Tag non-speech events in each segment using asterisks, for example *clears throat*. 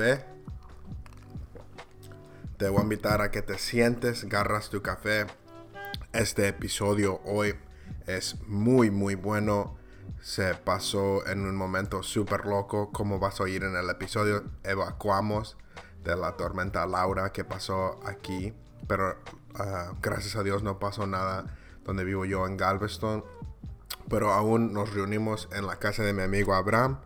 café. Te voy a invitar a que te sientes, agarras tu café. Este episodio hoy es muy, muy bueno. Se pasó en un momento súper loco. Como vas a oír en el episodio, evacuamos de la tormenta Laura que pasó aquí. Pero ah, gracias a Dios no pasó nada donde vivo yo en Galveston. Pero aún nos reunimos en la casa de mi amigo Abraham.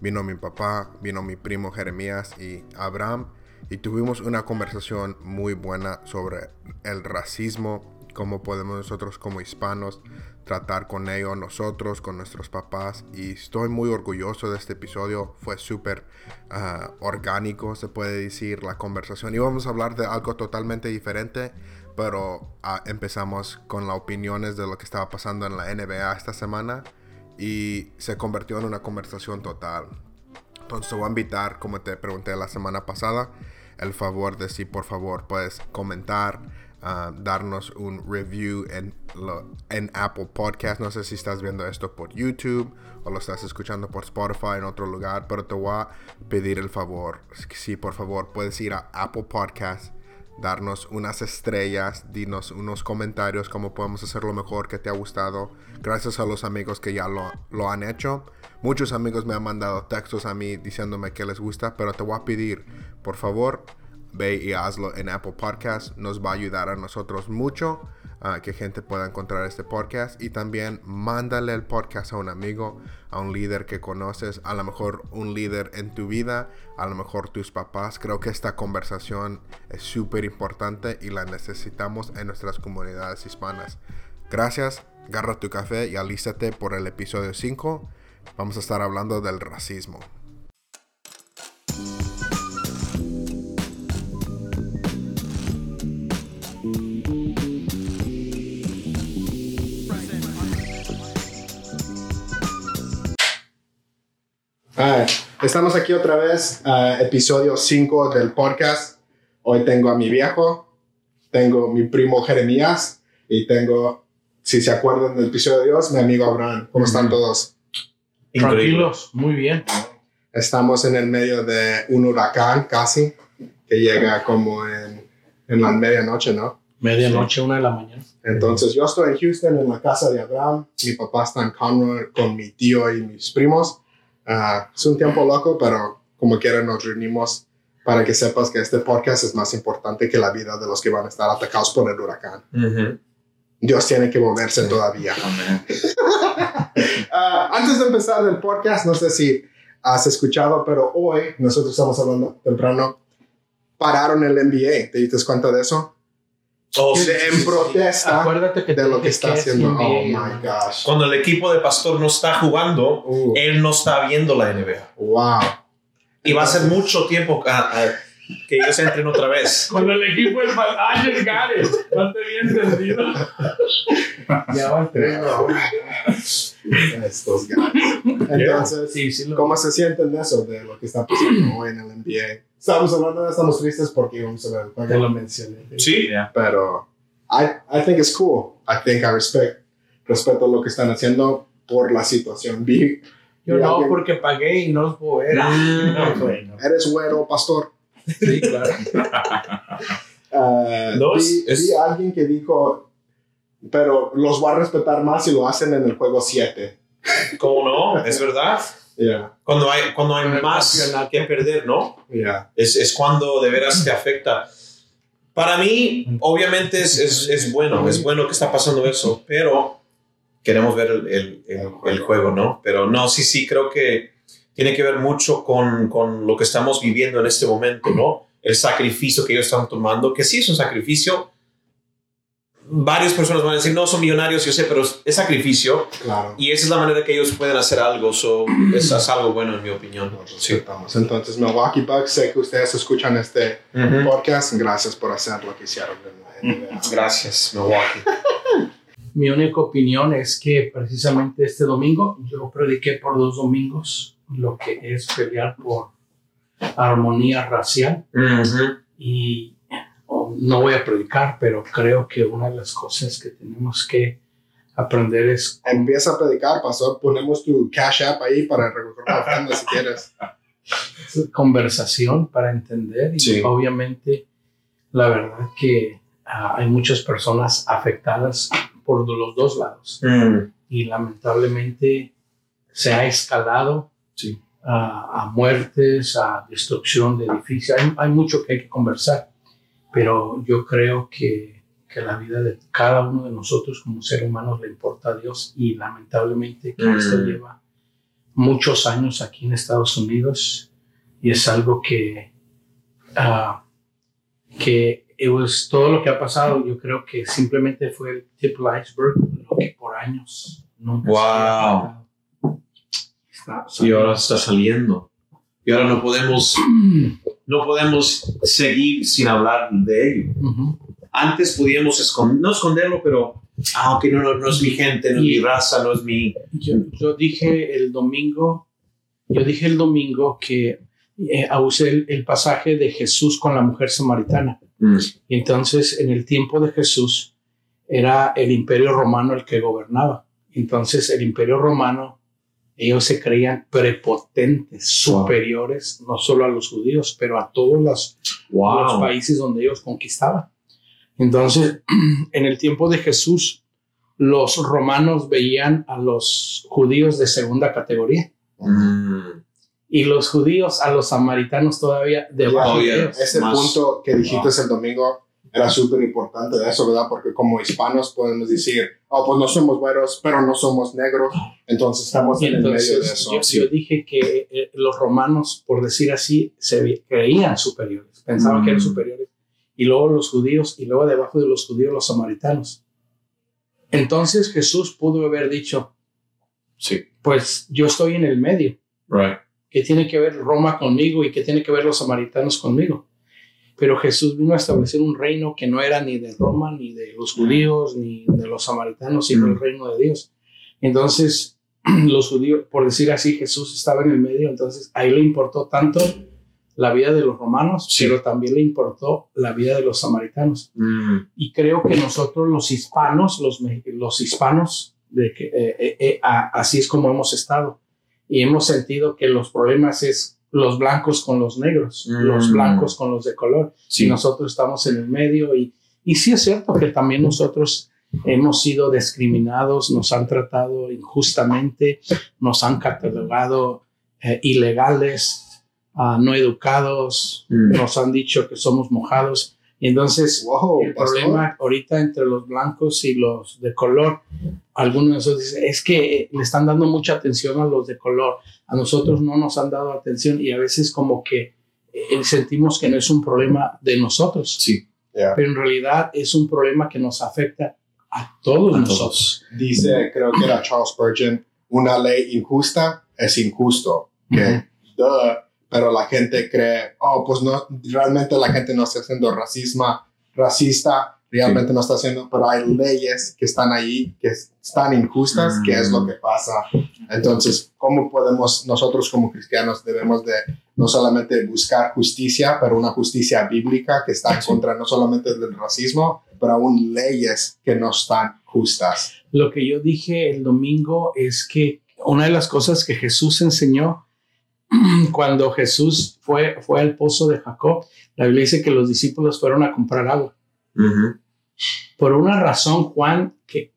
Vino mi papá, vino mi primo Jeremías y Abraham. Y tuvimos una conversación muy buena sobre el racismo, cómo podemos nosotros como hispanos tratar con ello nosotros, con nuestros papás. Y estoy muy orgulloso de este episodio. Fue súper ah, orgánico, se puede decir, la conversación. Y vamos a hablar de algo totalmente diferente pero ah, empezamos con las opiniones de lo que estaba pasando en la NBA esta semana y se convirtió en una conversación total. Entonces voy a invitar, como te pregunté la semana pasada, el favor de si por favor puedes comentar, ah, darnos un review en, en Apple Podcast. No sé si estás viendo esto por YouTube o lo estás escuchando por Spotify en otro lugar, pero te voy a pedir el favor, si por favor puedes ir a Apple Podcast darnos unas estrellas, dinos unos comentarios cómo podemos hacerlo mejor, que te ha gustado. Gracias a los amigos que ya lo, lo, han hecho. Muchos amigos me han mandado textos a mí diciéndome que les gusta, pero te voy a pedir, por favor, ve y hazlo en Apple Podcast. Nos va a ayudar a nosotros mucho que gente pueda encontrar este podcast. Y también mándale el podcast a un amigo, a un líder que conoces, a lo mejor un líder en tu vida, a lo mejor tus papás. Creo que esta conversación es súper importante y la necesitamos en nuestras comunidades hispanas. Gracias, agarra tu café y alístate por el episodio 5. Vamos a estar hablando del racismo. Estamos aquí otra vez, episodio 5 del podcast. Hoy tengo a mi viejo, tengo mi primo Jeremías y tengo, si se acuerdan del episodio de Dios, mi amigo Abraham. ¿Cómo están todos? Tranquilos, muy bien. Estamos en el medio de un huracán casi, que llega como en, en la medianoche, ¿no? Medianoche, una de la mañana. Entonces yo estoy en Houston, en la casa de Abraham. Mi papá está en Conroe con mi tío y mis primos. Es un tiempo loco, pero como quiera nos reunimos para que sepas que este podcast es más importante que la vida de los que van a estar atacados por el huracán. Dios tiene que moverse todavía. *laughs* Ah, antes de empezar el podcast, no sé si has escuchado, pero hoy nosotros estamos hablando temprano, pararon el NBA. ¿Te diste cuenta de eso? Oh, en protesta de lo que está haciendo. Oh my gosh. Cuando el equipo de Pastor no está jugando, uh. él no está viendo la NBA. Wow. Y va a ser mucho tiempo que ellos entren otra vez. *laughs* Cuando el equipo es Ángel Gárez, no te bien entendido. ya va a *laughs* Estos gatos. Entonces, ¿cómo se sienten de eso, de lo que está pasando hoy en el NBA? Estamos hablando estamos tristes porque íbamos a ver. Te lo mencioné. Sí. Pero I, I think it's cool. I think I respect, respeto lo que están haciendo por la situación. Yo no, porque pagué y no los puedo ver. Ah, no, Eres güero, pastor. Sí, claro. *laughs* uh, vi, vi, a alguien que dijo, pero los voy a respetar más si lo hacen en el juego 7. ¿Cómo no? *laughs* Es verdad. Cuando hay, cuando hay más que perder, ¿no? Es, es, cuando de veras te afecta. Para mí, obviamente es, es, es, bueno, es bueno que está pasando eso, pero queremos ver el, el, el, juego, ¿no? Pero no, sí, sí, creo que tiene que ver mucho con, con lo que estamos viviendo en este momento, ¿no? El sacrificio que ellos están tomando, que sí es un sacrificio, varias personas van a decir, no, son millonarios, yo sé, pero es sacrificio. Claro. Y esa es la manera que ellos pueden hacer algo. So, *clears throat* eso es algo bueno, en mi opinión. sí. Entonces, Milwaukee Bucks, sé que ustedes escuchan este podcast. Gracias por hacer lo que hicieron. Gracias, Milwaukee. *laughs* mi única opinión es que precisamente este domingo yo prediqué por dos domingos lo que es pelear por armonía racial. Y no voy a predicar, pero creo que una de las cosas que tenemos que aprender es... Empieza a predicar, pastor. Ponemos tu Cash App ahí para recoger la ofrenda si quieres. conversación para entender y obviamente la verdad que ah, hay muchas personas afectadas por los dos lados mm. y lamentablemente se ha escalado a, muertes, a destrucción de edificios. Hay, mucho que hay que conversar, pero yo creo que, que, la vida de cada uno de nosotros como ser humanos le importa a Dios y lamentablemente que esto mm. lleva muchos años aquí en Estados Unidos y es algo que, uh, que todo lo que ha pasado, yo creo que simplemente fue el tip del iceberg, lo que por años nunca wow. y ahora está saliendo. Y ahora no podemos, *clears throat* no podemos seguir sin hablar de ello. Antes podíamos esconder, no esconderlo, pero aunque ah, no, no, es mi gente, no es mi raza, no es mi... Yo, dije el domingo, yo dije el domingo que eh, usé el, pasaje de Jesús con la mujer samaritana. Mm. Y entonces en el tiempo de Jesús era el imperio romano el que gobernaba. Entonces el imperio romano, ellos se creían prepotentes, superiores, no solo a los judíos, pero a todos los, los países donde ellos conquistaban. Entonces, *clears throat* en el tiempo de Jesús, los romanos veían a los judíos de segunda categoría. Mm. Y los judíos a los samaritanos todavía de bajo. Ese punto que dijiste el domingo era súper importante de eso, ¿verdad? Porque como hispanos podemos decir, oh, pues no somos güeros, pero no somos negros, entonces estamos en el medio de eso. Yo, dije que eh, los romanos, por decir así, se creían superiores, pensaban que eran mm. superiores y luego los judíos, y luego debajo de los judíos los samaritanos. Entonces Jesús pudo haber dicho, sí. pues yo estoy en el medio. Right. ¿Qué tiene que ver Roma conmigo y qué tiene que ver los samaritanos conmigo? Pero Jesús vino a establecer un reino que no era ni de Roma, ni de los judíos, ni de los samaritanos, sino el reino de Dios. Entonces, *clears throat* los judíos, por decir así, Jesús estaba en el medio, entonces ahí le importó tanto la vida de los romanos, pero también le importó la vida de los samaritanos. Mm. Y creo que nosotros los hispanos, los, los hispanos, de que, eh, eh, eh, así es como hemos estado. Y hemos sentido que los problemas es los blancos con los negros, los mm. blancos con los de color. Y nosotros estamos en el medio. Y, y sí es cierto que también nosotros hemos sido discriminados, nos han tratado injustamente, nos han catalogado ilegales, no educados, mm. nos han dicho que somos mojados. Y entonces, el problema ahorita entre los blancos y los de color, algunos de nosotros dicen, es que le están dando mucha atención a los de color, a nosotros no nos han dado atención y a veces como que eh, sentimos que no es un problema de nosotros. Sí. Pero en realidad es un problema que nos afecta a todos nosotros. Dice, creo que era Charles Spurgeon, una ley injusta es injusto. Que pero la gente cree, oh, pues no, realmente la gente no está haciendo racismo, racista, realmente no está haciendo, pero hay leyes que están ahí, que están injustas, que es lo que pasa. Entonces, ¿cómo podemos, nosotros como cristianos debemos de no solamente buscar justicia, pero una justicia bíblica que está en contra no solamente del racismo, pero aún leyes que no están justas? Lo que yo dije el domingo es que una de las cosas que Jesús enseñó *clears throat* cuando Jesús fue, fue al pozo de Jacob, la Biblia dice que los discípulos fueron a comprar agua. Por una razón, Juan que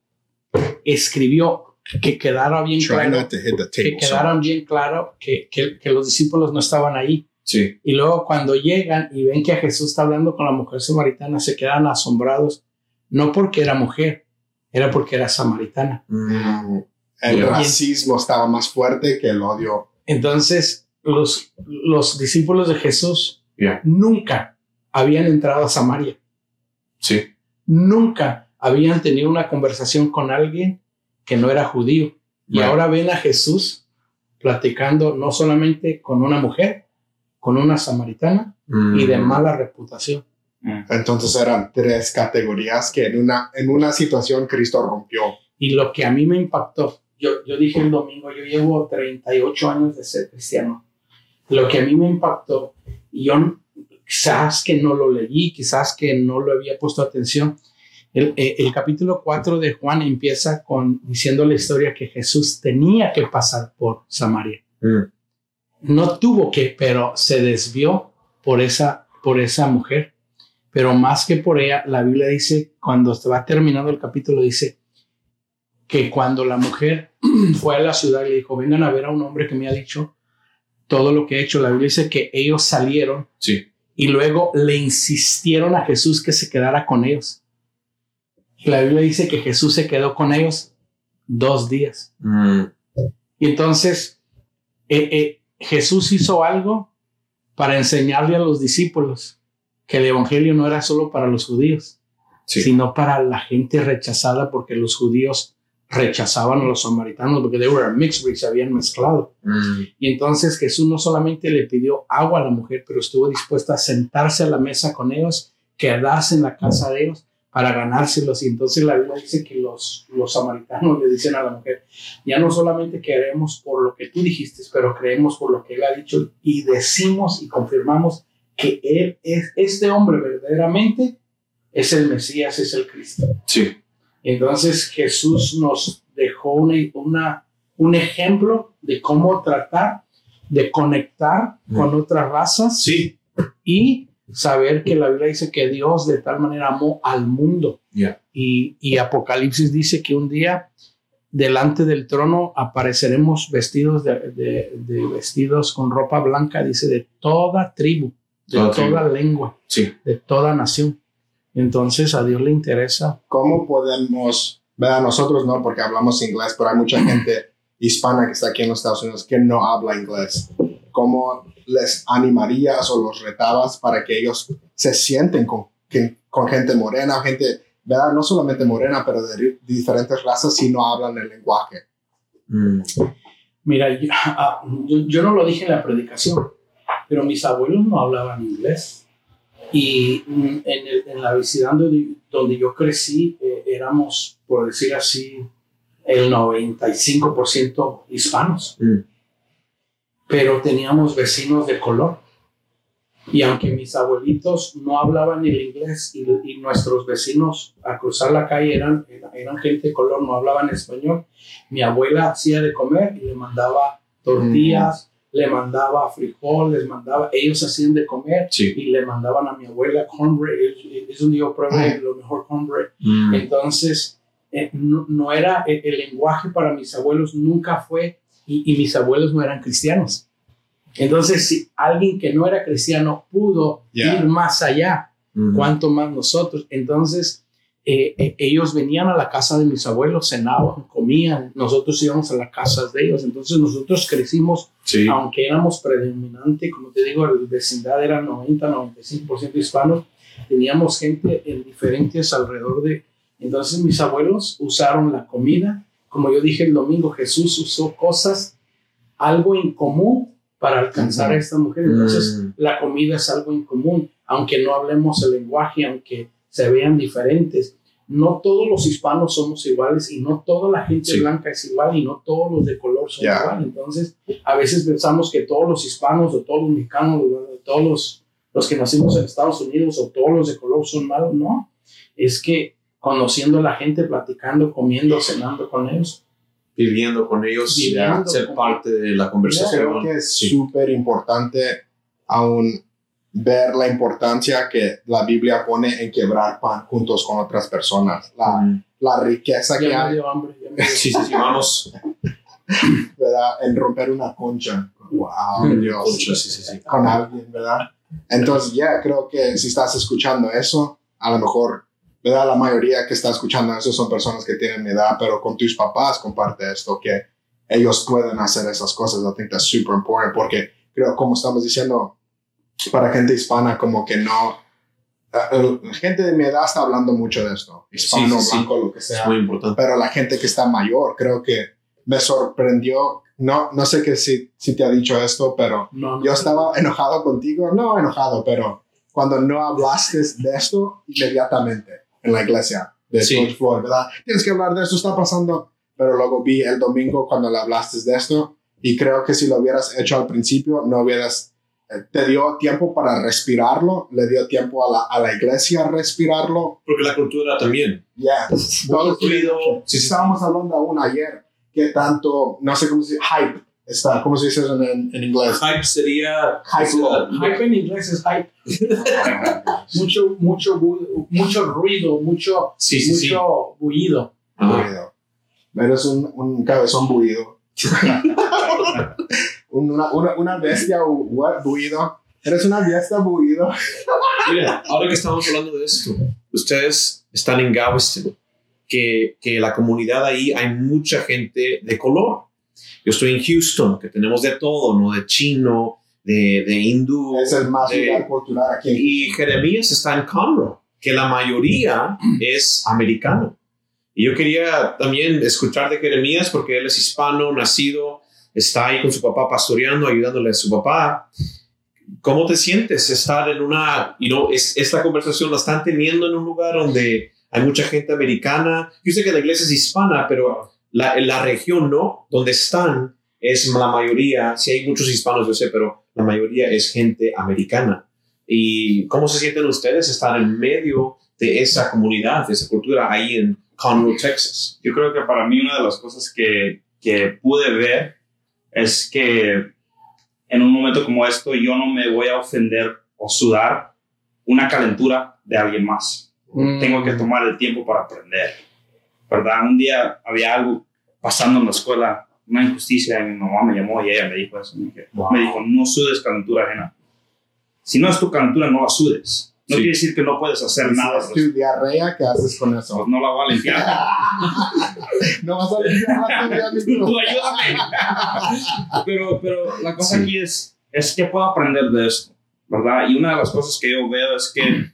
escribió que quedara bien claro, que quedaran bien claro que, que, los discípulos no estaban ahí. Sí. Y luego cuando llegan y ven que a Jesús está hablando con la mujer samaritana, se quedan asombrados, no porque era mujer, era porque era samaritana. Mm. El racismo estaba más fuerte que el odio. Entonces, los, los discípulos de Jesús nunca habían entrado a Samaria. Sí. Nunca habían tenido una conversación con alguien que no era judío. Y ahora ven a Jesús platicando no solamente con una mujer, con una samaritana y de mm. mala reputación. Mm. Entonces eran tres categorías que en una, en una situación Cristo rompió. Y lo que a mí me impactó, yo, yo dije el domingo, yo llevo 38 años de ser cristiano lo que a mí me impactó, y yo quizás que no lo leí, quizás que no lo había puesto atención, el, eh, el, capítulo 4 de Juan empieza con diciendo la historia que Jesús tenía que pasar por Samaria. Mm. no tuvo que, pero se desvió por esa, por esa mujer. Pero más que por ella, la Biblia dice, cuando se va terminando el capítulo, dice que cuando la mujer *clears throat* fue a la ciudad y le dijo, vengan a ver a un hombre que me ha dicho todo lo que he hecho, la Biblia dice que ellos salieron sí. y luego le insistieron a Jesús que se quedara con ellos. La Biblia dice que Jesús se quedó con ellos dos días. Mm. Y entonces eh, eh, Jesús hizo algo para enseñarle a los discípulos que el Evangelio no era solo para los judíos, Sí. sino para la gente rechazada, porque los judíos rechazaban a los samaritanos, porque they were a mixed race, se habían mezclado. Mm. Y entonces Jesús no solamente le pidió agua a la mujer, pero estuvo dispuesta a sentarse a la mesa con ellos, quedarse en la casa de ellos para ganárselos. Y entonces la Biblia dice que los, los samaritanos le dicen a la mujer, ya no solamente creemos por lo que tú dijiste, pero creemos por lo que él ha dicho y decimos y confirmamos que él es, este hombre verdaderamente es el Mesías, es el Cristo. Sí. Entonces Jesús nos dejó una, una- un ejemplo de cómo tratar de conectar Mm. con otras razas Sí. y saber que la Biblia dice que Dios de tal manera amó al mundo. Y, y Apocalipsis dice que un día delante del trono apareceremos vestidos de, de- de vestidos con ropa blanca, dice, de toda tribu, de Toda lengua, Sí. de toda nación. Entonces a Dios le interesa ¿Cómo podemos, verdad, nosotros no, porque hablamos inglés, pero hay mucha *clears throat* gente hispana que está aquí en los Estados Unidos que no habla inglés. ¿Cómo les animarías o los retabas para que ellos se sienten con, que- con gente morena, gente, verdad, no solamente morena, pero de diferentes razas si no hablan el lenguaje? Mm. Mira, yo, ah, yo- yo no lo dije en la predicación, pero mis abuelos no hablaban inglés. Y mm, en, el- en la vecindad donde, donde yo crecí, eh, éramos, por decir así, el 95% hispanos. Mm. Pero teníamos vecinos de color. Y aunque mis abuelitos no hablaban el inglés y, y nuestros vecinos a cruzar la calle eran, eran gente de color, no hablaban español, mi abuela hacía de comer y le mandaba tortillas, le mandaba frijol, les mandaba, ellos hacían de comer Sí. y le mandaban a mi abuela cornbread. Es, día yo probé lo mejor cornbread. Mm. Entonces, eh, no, no era el, el lenguaje para mis abuelos, nunca fue, y, y mis abuelos no eran cristianos. Entonces, si alguien que no era cristiano pudo Yeah. ir más allá, Mm. cuánto más nosotros. Entonces, eh, eh, ellos venían a la casa de mis abuelos, cenaban, comían, nosotros íbamos a las casas de ellos. Entonces, nosotros crecimos, Sí. aunque éramos predominante, como te digo, la vecindad era 90-95% hispanos, teníamos gente en diferentes alrededor de... Entonces, mis abuelos usaron la comida. Como yo dije el domingo, Jesús usó cosas, algo en común para alcanzar a esta mujer. Entonces, Mm. la comida es algo en común, aunque no hablemos el lenguaje, aunque se vean diferentes. No todos los hispanos somos iguales y no toda la gente Sí. blanca es igual y no todos los de color son Ya. igual. Entonces, a veces pensamos que todos los hispanos o todos los mexicanos o todos los, los que nacimos en Estados Unidos o todos los de color son malos. No, es que conociendo a la gente, platicando, comiendo, cenando con ellos, Viviendo con ellos, Viviendo ser con- parte de la conversación. Creo que es Sí. súper importante aún ver la importancia que la Biblia pone en quebrar pan juntos con otras personas. La, Mm. la riqueza que ya hay dio hambre. ya me dio *laughs* Sí, sí, sí, vamos. ¿verdad? en romper una concha. Wow, Dios. Concha, sí, sí, sí. Con alguien, ¿verdad? Entonces, ya creo que si estás escuchando eso, a lo mejor, ¿verdad? La mayoría que está escuchando eso son personas que tienen mi edad, pero con tus papás comparte esto, que ellos pueden hacer esas cosas. I think that's super important porque creo, como estamos diciendo, para gente hispana, como que no. gente de mi edad está hablando mucho de esto, hispano, Sí, sí, sí. blanco, lo que Es sea muy importante. pero la gente que está mayor, creo que me sorprendió. No, no sé que si, si te ha dicho esto, pero No, no. yo estaba enojado contigo, no enojado, pero cuando no hablaste de esto inmediatamente en la iglesia de Sí. George Floyd, ¿verdad? Tienes que hablar de esto, está pasando. Pero luego vi el domingo cuando le hablaste de esto y creo que si lo hubieras hecho al principio, no hubieras, te dio tiempo para respirarlo, le dio tiempo a la, a la iglesia respirarlo Porque la cultura también. Yeah. *laughs* Fluido. Sí, sí, estábamos hablando aún ayer que tanto, no sé cómo se dice, hype está, ¿cómo se dice eso en, en inglés? Hype sería... Hype, hype en inglés es hype. *laughs* mucho, mucho, mucho ruido, mucho, sí, sí, mucho bullido. bullido. Eres un, un cabezón bullido. *laughs* una, una, una bestia bullido. Eres una bestia bullido. *laughs* Mira, ahora que estamos hablando de esto, ustedes están en Galveston, que, que la comunidad ahí hay mucha gente de color. Yo estoy en Houston, que tenemos de todo, ¿no? De chino, de, de hindú. Es el más de, cultural aquí. Y Jeremías está en Conroe, que la mayoría *clears throat* es americano. Y yo quería también escuchar de Jeremías porque él es hispano, nacido, está ahí con su papá pastoreando, ayudándole a su papá. ¿Cómo te sientes estar en una, you know, es, esta conversación la están teniendo en un lugar donde hay mucha gente americana? Yo sé que la iglesia es hispana, pero la, la región no, donde están es la mayoría, sí hay muchos hispanos, yo sé, pero la mayoría es gente americana. ¿Y cómo se sienten ustedes estar en medio de esa comunidad, de esa cultura ahí en Conroe, Texas? Yo creo que para mí una de las cosas que, que pude ver es que en un momento como esto yo no me voy a ofender o sudar una calentura de alguien más. Mm. Tengo que tomar el tiempo para aprender. ¿Verdad? Un día había algo pasando en la escuela, una injusticia, y mi mamá me llamó y ella me dijo eso. Me, dijo, no sudes calentura ajena. Si no es tu calentura, no la sudes. No quiere decir que no puedes hacer nada. Si es tu diarrea, ¿qué haces con eso? Pues no la voy a limpiar. *laughs* no vas a limpiar la *laughs* Tú ayúdame. *laughs* pero, pero la cosa aquí es, es que puedo aprender de esto, ¿verdad? Y una de las cosas que yo veo es que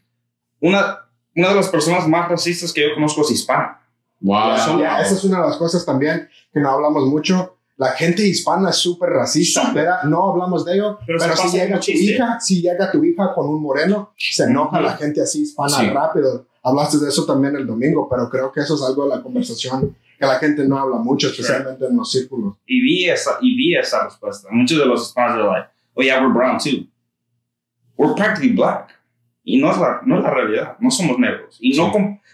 una, una de las personas más racistas que yo conozco es hispana. Wow. esa es una de las cosas también que no hablamos mucho la gente hispana es súper racista, pero no hablamos de ello. Pero, si llega tu hija, si llega tu hija con un moreno, se enoja la gente así hispana rápido. Hablaste de eso también el domingo, pero creo que eso es algo de la conversación que la gente no habla mucho, especialmente en los círculos. Y vi esa, y vi esa respuesta. Muchos de los hispanos eran like, oh yeah, we're brown too. We're practically black. Y no es la, no es la realidad, no somos negros. Y no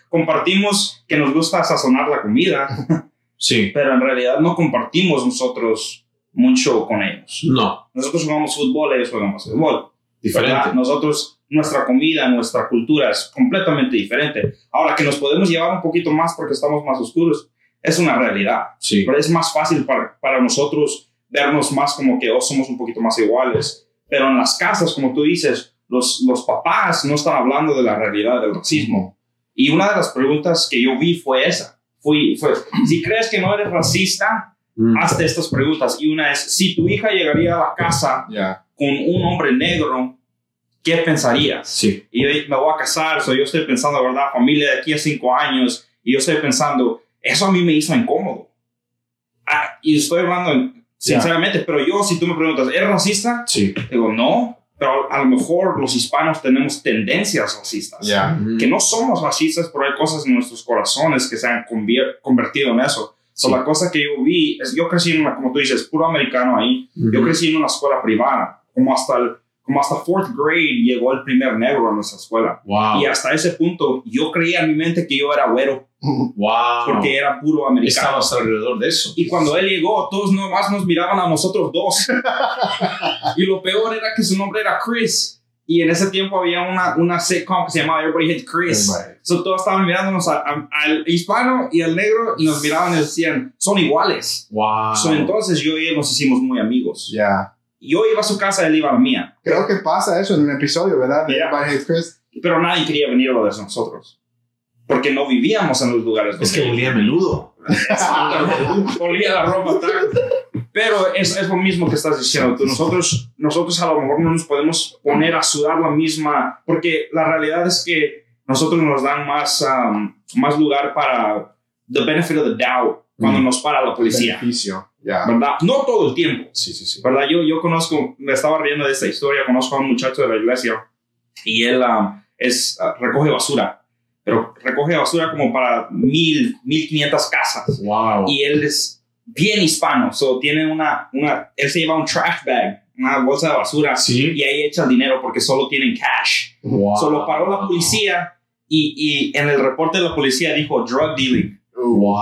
compartimos que nos gusta sazonar la comida. *laughs* Sí. Pero en realidad no compartimos nosotros mucho con ellos. No. Nosotros jugamos fútbol, ellos jugamos fútbol. Diferente. Nosotros, nuestra comida, nuestra cultura es completamente diferente. Ahora que nos podemos llevar un poquito más porque estamos más oscuros, es una realidad. Sí. Pero es más fácil para, para nosotros vernos más como que oh, somos un poquito más iguales. Pero en las casas, como tú dices, los, los papás no están hablando de la realidad del racismo. Y una de las preguntas que yo vi fue esa fui, fue, si crees que no eres racista, mm. hazte estas preguntas. Y una es, si tu hija llegaría a la casa con un hombre negro, ¿qué pensarías? Sí. Y me voy a casar, so yo estoy pensando, ¿verdad? Familia de aquí a cinco años, y yo estoy pensando, eso a mí me hizo incómodo. Ah, y estoy hablando sinceramente, pero yo, si tú me preguntas, ¿eres racista? Sí. Digo, no, pero a lo mejor los hispanos tenemos tendencias racistas, que no somos racistas, pero hay cosas en nuestros corazones que se han convertido en eso. la cosa que yo vi es, yo crecí en una, como tú dices, puro americano ahí, yo crecí en una escuela privada, como hasta el, como hasta fourth grade llegó el primer negro a nuestra escuela. Y hasta ese punto yo creía en mi mente que yo era güero. Wow. Porque era puro americano. Estabas alrededor de eso. Y cuando él llegó, todos nomás nos miraban a nosotros dos. *laughs* y lo peor era que su nombre era Chris. Y en ese tiempo había una, una sitcom que se llamaba Everybody Hates Chris. So, todos estaban mirándonos al hispano y al negro y nos miraban y decían, son iguales. Wow. So, entonces yo y él nos hicimos muy amigos. Ya. Yo iba a su casa, él iba a la mía. Creo que pasa eso en un episodio, ¿verdad? De Everybody Hates Chris. Pero nadie quería venir a lo de nosotros porque no vivíamos en los lugares Es que olía a menudo. *laughs* olía la ropa Pero es, es, lo mismo que estás diciendo tú. Nosotros, nosotros a lo mejor no nos podemos poner a sudar la misma, porque la realidad es que nosotros nos dan más, um, más lugar para the benefit of the doubt cuando mm. nos para la policía. Beneficio, ¿Verdad? No todo el tiempo. Sí, sí, sí. ¿Verdad? Yo, yo conozco, me estaba riendo de esta historia, conozco a un muchacho de la iglesia y él um, es, uh, recoge basura pero recoge basura como para mil, mil quinientas casas. Wow. Y él es bien hispano, so tiene una, una, él se lleva un trash bag, una bolsa de basura, ¿Sí? y ahí echa el dinero porque solo tienen cash. Wow. Solo paró la policía y, y en el reporte de la policía dijo drug dealing.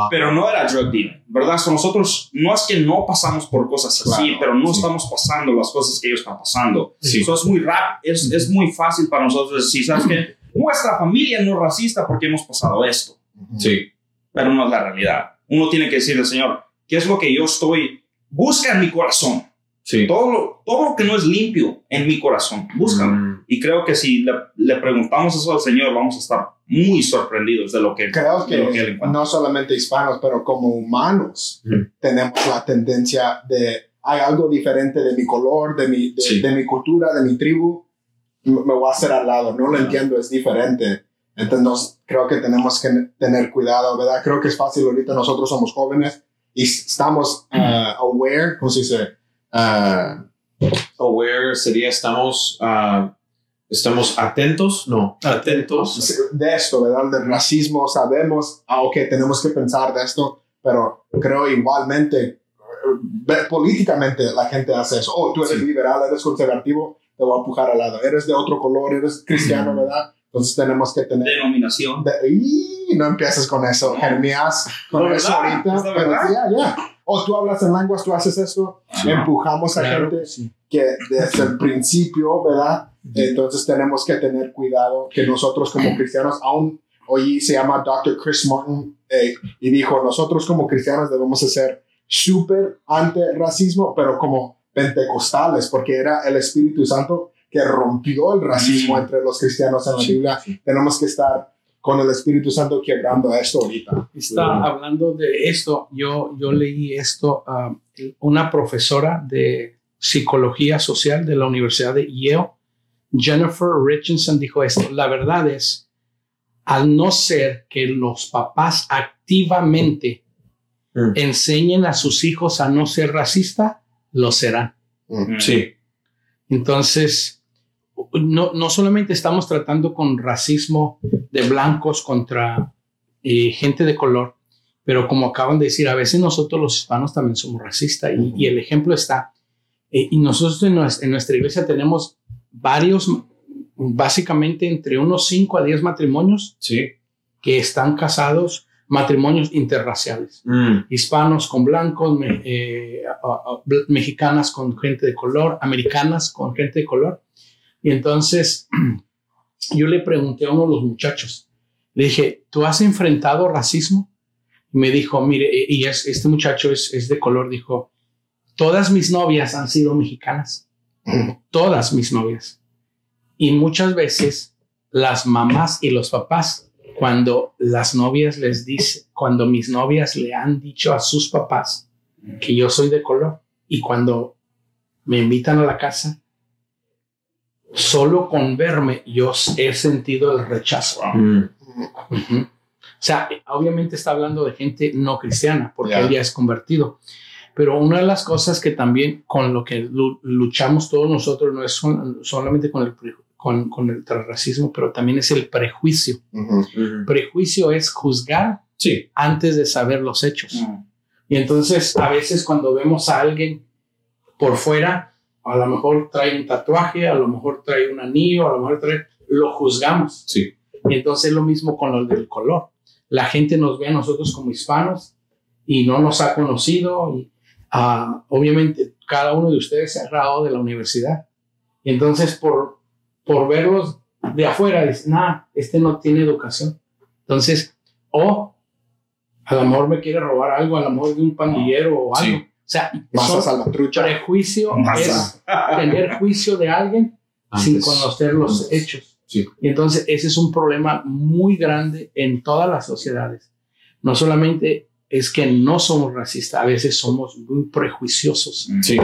pero no era drug dealing, ¿verdad? nosotros no es que no pasamos por cosas así, pero no estamos pasando las cosas que ellos están pasando. Eso es muy rápido, es, es muy fácil para nosotros decir, ¿sabes qué? Nuestra familia no es racista porque hemos pasado esto. Sí. Pero no es la realidad. Uno tiene que decirle, Señor, ¿qué es lo que yo estoy? Busca en mi corazón. Sí. Todo, lo, todo lo que no es limpio en mi corazón, búscalo. Mm. Y creo que si le, le, preguntamos eso al Señor, vamos a estar muy sorprendidos de lo que Creo que, no solamente hispanos, pero como humanos, tenemos la tendencia de hay algo diferente de mi color, de mi, de, mi cultura, de mi tribu, me voy a hacer al lado, no lo entiendo, es diferente. Entonces, creo que tenemos que tener cuidado, ¿verdad? Creo que es fácil ahorita, nosotros somos jóvenes y estamos uh, aware, ¿cómo se dice? Uh, aware sería estamos, uh, estamos atentos, no, atentos. De esto, ¿verdad? Del racismo, sabemos, ah, ok, tenemos que pensar de esto, pero creo igualmente, políticamente la gente hace eso. Oh, tú eres liberal, eres conservativo, te voy a empujar al lado. Eres de otro color, eres cristiano, ¿verdad? Entonces tenemos que tener... Denominación. y no empieces con eso, Jeremías, con eso ahorita. Pero ya, ya. O tú hablas en lenguas, tú haces eso, empujamos a gente que desde el principio, ¿verdad? Entonces tenemos que tener cuidado que nosotros como cristianos, aún hoy se llama Dr. Chris Martin eh, y dijo, nosotros como cristianos debemos ser súper anti-racismo, pero como pentecostales, porque era el Espíritu Santo que rompió el racismo entre los cristianos en la Biblia. Tenemos que estar con el Espíritu Santo quebrando esto ahorita. Está hablando de esto. Yo, yo leí esto a una profesora de psicología social de la Universidad de Yale, Jennifer Richardson, dijo esto. La verdad es, al no ser que los papás activamente mm. enseñen a sus hijos a no ser racista, lo serán. Mm. Sí. Entonces, no, no solamente estamos tratando con racismo de blancos contra eh, gente de color, pero como acaban de decir, a veces nosotros los hispanos también somos racistas y, el ejemplo está, eh, y nosotros en nuestra, iglesia tenemos varios, básicamente entre unos 5 a 10 matrimonios sí. que están casados, matrimonios interraciales, mm. hispanos con blancos, eh, mexicanas con gente de color, americanas con gente de color. Y entonces *clears throat* yo le pregunté a uno de los muchachos, le dije, ¿tú has enfrentado racismo? Y me dijo, mire, y es, este muchacho es, es de color, dijo, todas mis novias han sido mexicanas, *clears throat* todas mis novias. Y muchas veces las mamás y los papás, cuando las novias les dicen, cuando mis novias le han dicho a sus papás que yo soy de color, y cuando me invitan a la casa, solo con verme yo he sentido el rechazo. Mm. O sea, obviamente está hablando de gente no cristiana, porque él ya es convertido. Pero una de las cosas que también con lo que luchamos todos nosotros no es solamente con el, con, con el racismo, pero también es el prejuicio. Prejuicio es juzgar sí. antes de saber los hechos. Y entonces a veces cuando vemos a alguien por fuera, a lo mejor trae un tatuaje, a lo mejor trae un anillo, a lo mejor trae, lo juzgamos. Sí. Y entonces es lo mismo con lo del color. La gente nos ve a nosotros como hispanos y no nos ha conocido. Y, uh, obviamente, cada uno de ustedes se ha graduado de la universidad. Y entonces, por, por verlos de afuera, dicen, nah, este no tiene educación. Entonces, o a lo mejor me quiere robar algo, a lo mejor de un pandillero o algo. Sí. O sea, a prejuicio es tener juicio de alguien sin conocer los hechos. Sí. Y entonces ese es un problema muy grande en todas las sociedades. No solamente es que no somos racistas, a veces somos muy prejuiciosos. Sí.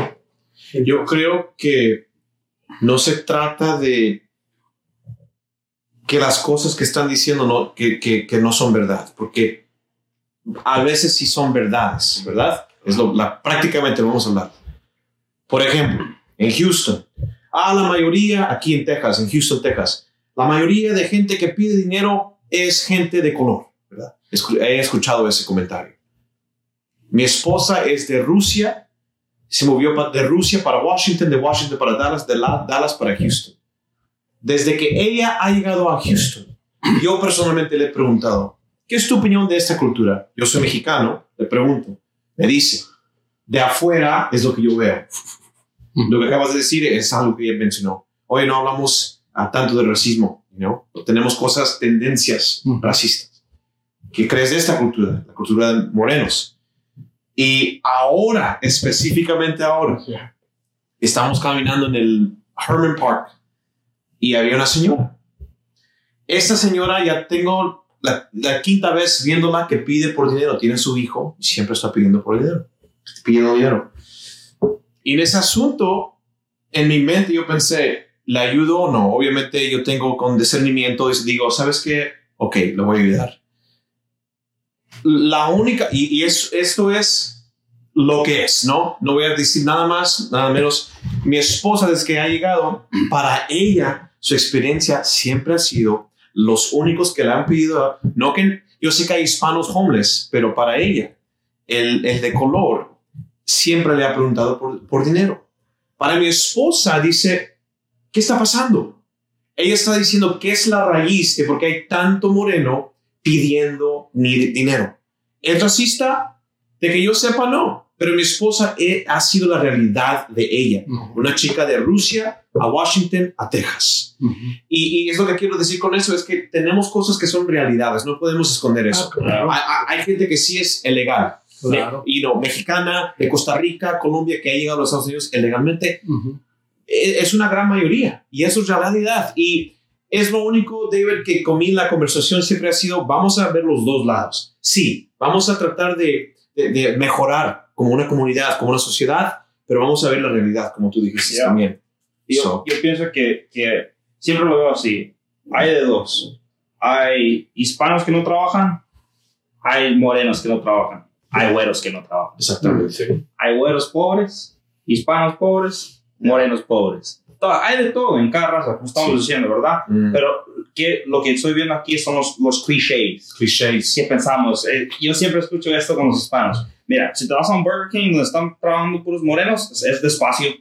Yo creo que no se trata de que las cosas que están diciendo no, que, que, no son verdad, porque a veces sí son verdades, ¿verdad? Es lo, la, prácticamente vamos a hablar. Por ejemplo, en Houston, a la mayoría, aquí en Texas, en Houston, Texas, la mayoría de gente que pide dinero es gente de color, ¿verdad? He escuchado ese comentario. Mi esposa es de Rusia, se movió de Rusia para Washington, de Washington para Dallas, de Dallas para Houston. Desde que ella ha llegado a Houston, yo personalmente le he preguntado, ¿qué es tu opinión de esta cultura? Yo soy mexicano, le pregunto, me dice, de afuera es lo que yo veo. Lo que acabas de decir es algo que ya mencionó. Hoy no hablamos a tanto de racismo, ¿no? Tenemos cosas, tendencias racistas. ¿Qué crees de esta cultura? La cultura de morenos. Y ahora, específicamente ahora, estamos caminando en el Herman Park y había una señora. Esta señora ya tengo la, la, quinta vez viéndola que pide por dinero. Tiene su hijo y siempre está pidiendo por dinero. Pidiendo dinero. Y en ese asunto, en mi mente yo pensé, ¿la ayudo o no? Obviamente yo tengo con discernimiento y digo, ¿sabes qué? Ok, lo voy a ayudar. La única, y, y es, esto es lo que es, ¿no? No voy a decir nada más, nada menos. Mi esposa, desde que ha llegado, para ella, su experiencia siempre ha sido los únicos que le han pedido, no que yo sé que hay hispanos homeless, pero para ella, el, el de color siempre le ha preguntado por, por dinero. Para mi esposa dice, ¿qué está pasando? Ella está diciendo qué es la raíz de por qué hay tanto moreno pidiendo ni dinero. ¿Es racista? De que yo sepa, no. Pero mi esposa eh, ha sido la realidad de ella. Una chica de Rusia a Washington, a Texas. y, y, es lo que quiero decir con eso, es que tenemos cosas que son realidades, no podemos esconder eso. Ah, claro. hay, hay, gente que sí es ilegal. Claro. Y no, mexicana, de Costa Rica, Colombia, que ha llegado a los Estados Unidos ilegalmente, Uh -huh. es una gran mayoría. Y eso es realidad. Y es lo único, David, que conmigo la conversación siempre ha sido, vamos a ver los dos lados. Sí, vamos a tratar de, de, de mejorar como una comunidad, como una sociedad, pero vamos a ver la realidad, como tú dijiste Yeah. también. Yo, So. yo pienso que, que siempre lo veo así. Hay de dos. Hay hispanos que no trabajan, hay morenos que no trabajan, hay güeros que no trabajan. Exactamente. Sí. Hay güeros pobres, hispanos pobres, morenos pobres. Hay de todo en cada raza, como estamos Sí. diciendo, ¿verdad? Mm. Pero que, lo que estoy viendo aquí son los, los clichés. Clichés. ¿Qué pensamos? Eh, yo siempre escucho esto con los hispanos. Mira, si te vas a un Burger King donde están trabajando puros morenos, es, es despacio.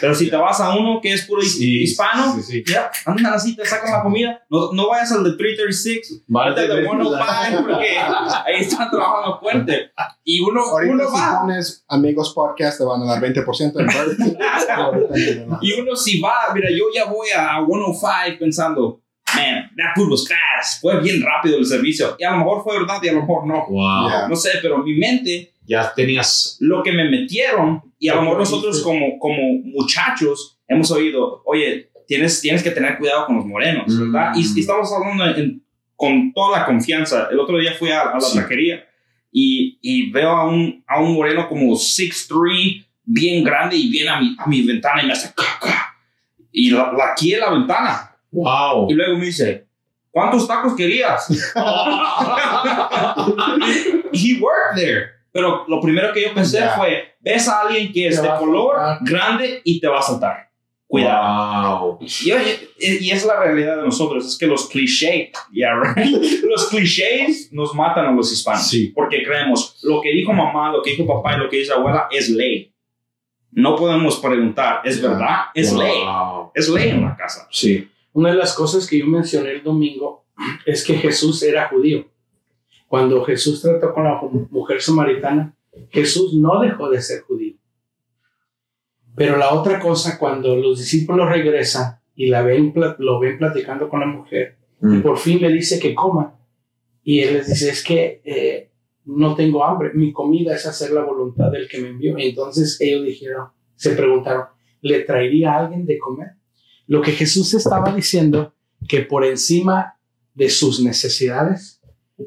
Pero si te vas a uno que es puro Sí, hispano, sí, sí. ya, andan así, te sacan la comida. No, no vayas al de 336, vete al de 105 porque ahí están trabajando fuerte. Y uno, Ahorita uno si va. pones amigos podcast te van a dar 20% en Burger King. Ahorita no. Y uno si va, mira, yo ya voy a 105 pensando, man, food was fast. Fue bien rápido el servicio. Y a lo mejor fue verdad y a lo mejor no. Wow. Yeah. No sé, pero mi mente Ya tenías. lo que me metieron y a lo mejor nosotros como, como muchachos hemos oído, oye, tienes, tienes que tener cuidado con los morenos, ¿verdad? Mm. Y, y estamos hablando en- con toda la confianza. El otro día fui a, a la Sí. taquería y, y veo a un, a un moreno como 6'3", bien grande y viene a mi, a mi ventana y me hace caca. Y la, la aquí en la ventana. Wow. Y luego me dice, ¿cuántos tacos querías? *laughs* He worked there. Pero lo primero que yo pensé Ya. fue, ves a alguien que es de color grande y te va a saltar. Cuidado. Wow. Y, y es la realidad de nosotros, es que los clichés, yeah, right? los clichés nos matan a los hispanos. Sí. Porque creemos, lo que dijo mamá, lo que dijo papá y lo que dice abuela es ley. No podemos preguntar, ¿es Ya. verdad? Es ley. Wow. Es ley en la casa. Sí. Una de las cosas que yo mencioné el domingo *clears throat* es que Jesús era judío. Cuando Jesús trató con la mujer samaritana, Jesús no dejó de ser judío. Pero la otra cosa, cuando los discípulos regresan y la ven, lo ven platicando con la mujer, y Mm. por fin le dice que coma. Y él les dice, es que eh, no tengo hambre, mi comida es hacer la voluntad del que me envió. Entonces ellos dijeron, se preguntaron, ¿le traería a alguien de comer? Lo que Jesús estaba diciendo, que por encima de sus necesidades,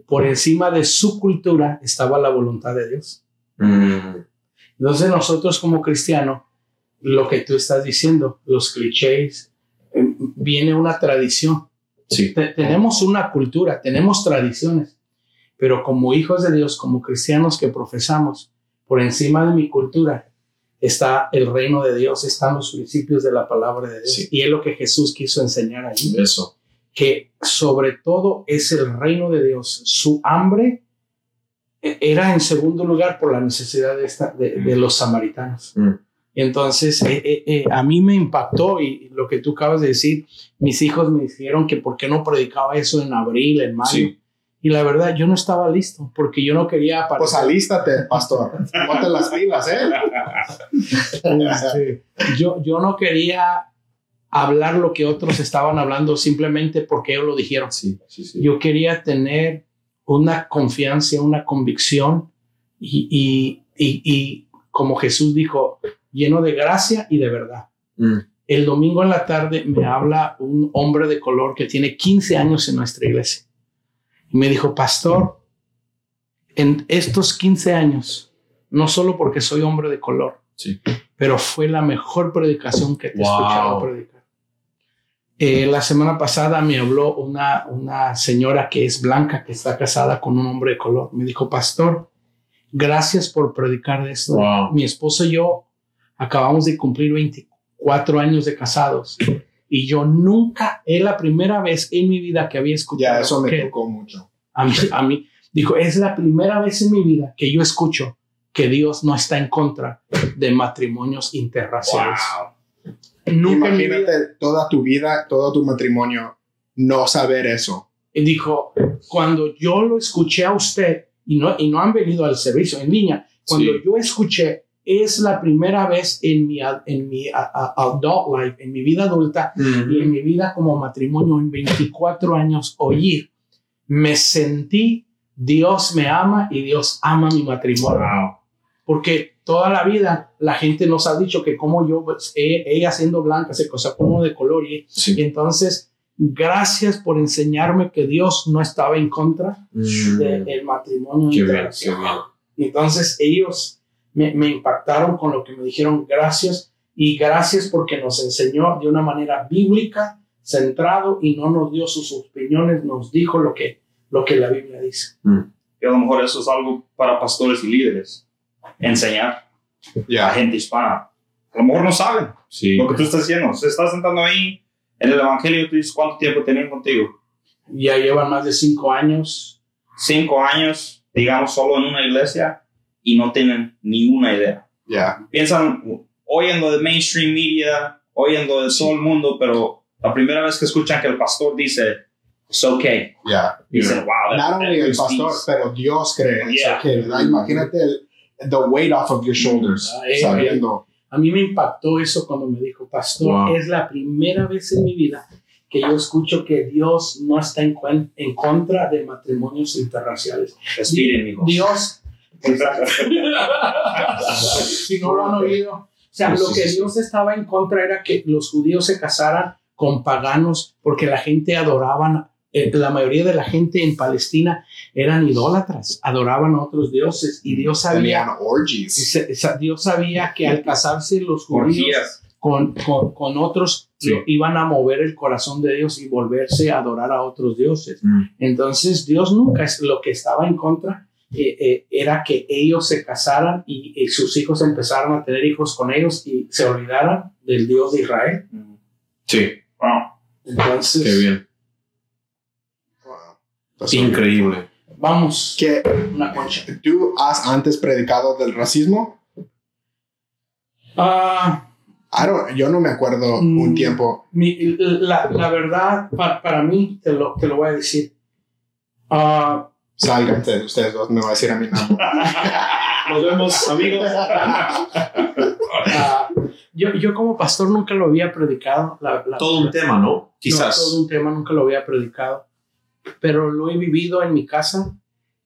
por encima de su cultura, estaba la voluntad de Dios. Mm. Entonces nosotros como cristianos, lo que tú estás diciendo, los clichés, eh, viene una tradición. Sí. Te- tenemos una cultura, tenemos tradiciones, pero como hijos de Dios, como cristianos que profesamos, por encima de mi cultura está el reino de Dios, están los principios de la palabra de Dios. Sí. Y es lo que Jesús quiso enseñar allí, Eso. que sobre todo es el reino de Dios. Su hambre eh, era en segundo lugar por la necesidad de, esta, de, de los samaritanos. Mm. Entonces, eh, eh, eh, a mí me impactó y lo que tú acabas de decir, mis hijos me dijeron que por qué no predicaba eso en abril, en mayo. Sí. Y la verdad, yo no estaba listo porque yo no quería aparecer. Pues alístate, pastor. Ponte las pilas, ¿eh? Este, yo, yo no quería hablar lo que otros estaban hablando simplemente porque ellos lo dijeron. Sí, sí, sí. Yo quería tener una confianza, una convicción y, y, y, como Jesús dijo, lleno de gracia y de verdad. Mm. El domingo en la tarde me habla un hombre de color que tiene 15 años en nuestra iglesia. Y me dijo, pastor, en estos 15 años, no solo porque soy hombre de color, sí. pero fue la mejor predicación que te he escuchado predicar. Eh, la semana pasada me habló una, una señora que es blanca, que está casada con un hombre de color. Me dijo, pastor, gracias por predicar de esto. Mi esposo y yo acabamos de cumplir 20, cuatro años de casados y yo nunca, es la primera vez en mi vida que había escuchado. Ya, eso me tocó mucho. A mí, a mí, dijo, es la primera vez en mi vida que yo escucho que Dios no está en contra de matrimonios interraciales. Nunca Imagínate toda tu vida, todo tu matrimonio, no saber eso. Y dijo, cuando yo lo escuché a usted, y no, y no han venido al servicio en línea, cuando yo escuché es la primera vez en mi, en mi adult life, en mi vida adulta y en mi vida como matrimonio en 24 años oír. Me sentí, Dios me ama y Dios ama mi matrimonio. Porque toda la vida la gente nos ha dicho que como yo, pues, ella siendo blanca, se cosa como de color. Y, entonces, gracias por enseñarme que Dios no estaba en contra mm. del matrimonio. Entonces, ellos me, impactaron con lo que me dijeron gracias y gracias porque nos enseñó de una manera bíblica, centrado y no nos dio sus opiniones, nos dijo lo que, lo que la Biblia dice. Mm. Y a lo mejor eso es algo para pastores y líderes, enseñar a gente hispana. A lo mejor no saben lo que tú estás haciendo. Se está sentando ahí en el Evangelio y tú dices, ¿cuánto tiempo tienen contigo? Ya llevan más de cinco años. Cinco años, digamos, solo en una iglesia y no tienen ni una idea. Yeah. Piensan, oyendo de mainstream media, oyendo de todo el mundo, pero la primera vez que escuchan que el pastor dice, it's okay. Yeah. Dicen, wow. Not only el pastor, pero Dios cree, yeah. okay. Imagínate el, the weight off of your shoulders, ah, eh, sabiendo. A mí me impactó eso cuando me dijo, pastor, es la primera vez en mi vida que yo escucho que Dios no está en, en contra de matrimonios interraciales. Respiren, Dios *laughs* si no lo han oído. O sea, lo que Dios estaba en contra era que los judíos se casaran con paganos porque la gente adoraban, eh, la mayoría de la gente en Palestina eran idólatras, adoraban a otros dioses y Dios sabía, Dios sabía que al casarse los judíos con, con, otros iban a mover el corazón de Dios y volverse a adorar a otros dioses. Mm. Entonces Dios nunca es lo que estaba en contra eh, eh, era que ellos se casaran y, sus hijos empezaran a tener hijos con ellos y se olvidaran del Dios de Israel. Sí. Wow. Entonces. Qué bien. Increíble. Vamos. ¿Qué? Una concha. ¿Tú has antes predicado del racismo? Ah. yo no me acuerdo un mm, tiempo. la, la, verdad, para, mí, te lo, te lo voy a decir. Ah Sálganse ustedes dos, me va a decir a mí nada. *laughs* Nos vemos, amigos. Ah, yo, yo como pastor nunca lo había predicado. todo un tema, ¿no? Quizás. todo un tema, nunca lo había predicado. Pero lo he vivido en mi casa.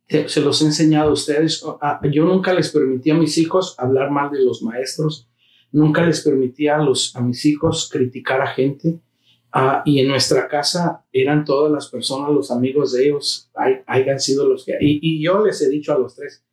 Se los he enseñado a ustedes. Ah, yo nunca les permití a mis hijos hablar mal de los maestros. Nunca les permití a, los, a mis hijos criticar a gente. Ah, y en nuestra casa eran todas las personas, los amigos de ellos, hay, hayan sido los que... Y, y, yo les he dicho a los tres,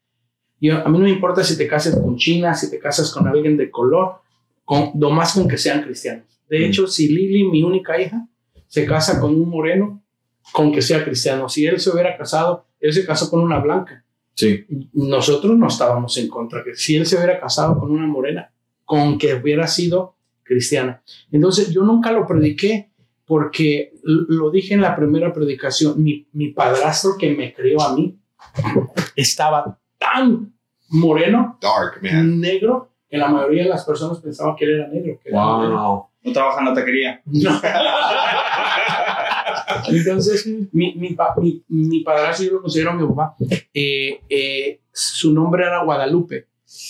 yo, a mí no me importa si te casas con China, si te casas con alguien de color, con, lo más con que sean cristianos. De mm. hecho, si Lili, mi única hija, se casa con un moreno, con que sea cristiano. Si él se hubiera casado, él se casó con una blanca. Sí. Nosotros no estábamos en contra. Que si él se hubiera casado con una morena, con que hubiera sido cristiana. Entonces, yo nunca lo prediqué porque lo dije en la primera predicación, mi, mi padrastro que me crió a mí estaba tan moreno, dark, man. negro, que la mayoría de las personas pensaban que él era negro. Que wow. ¿No trabaja en la taquería? No. *laughs* Entonces, mi, mi, mi, mi padrastro, yo lo considero mi papá, eh, eh, su nombre era Guadalupe,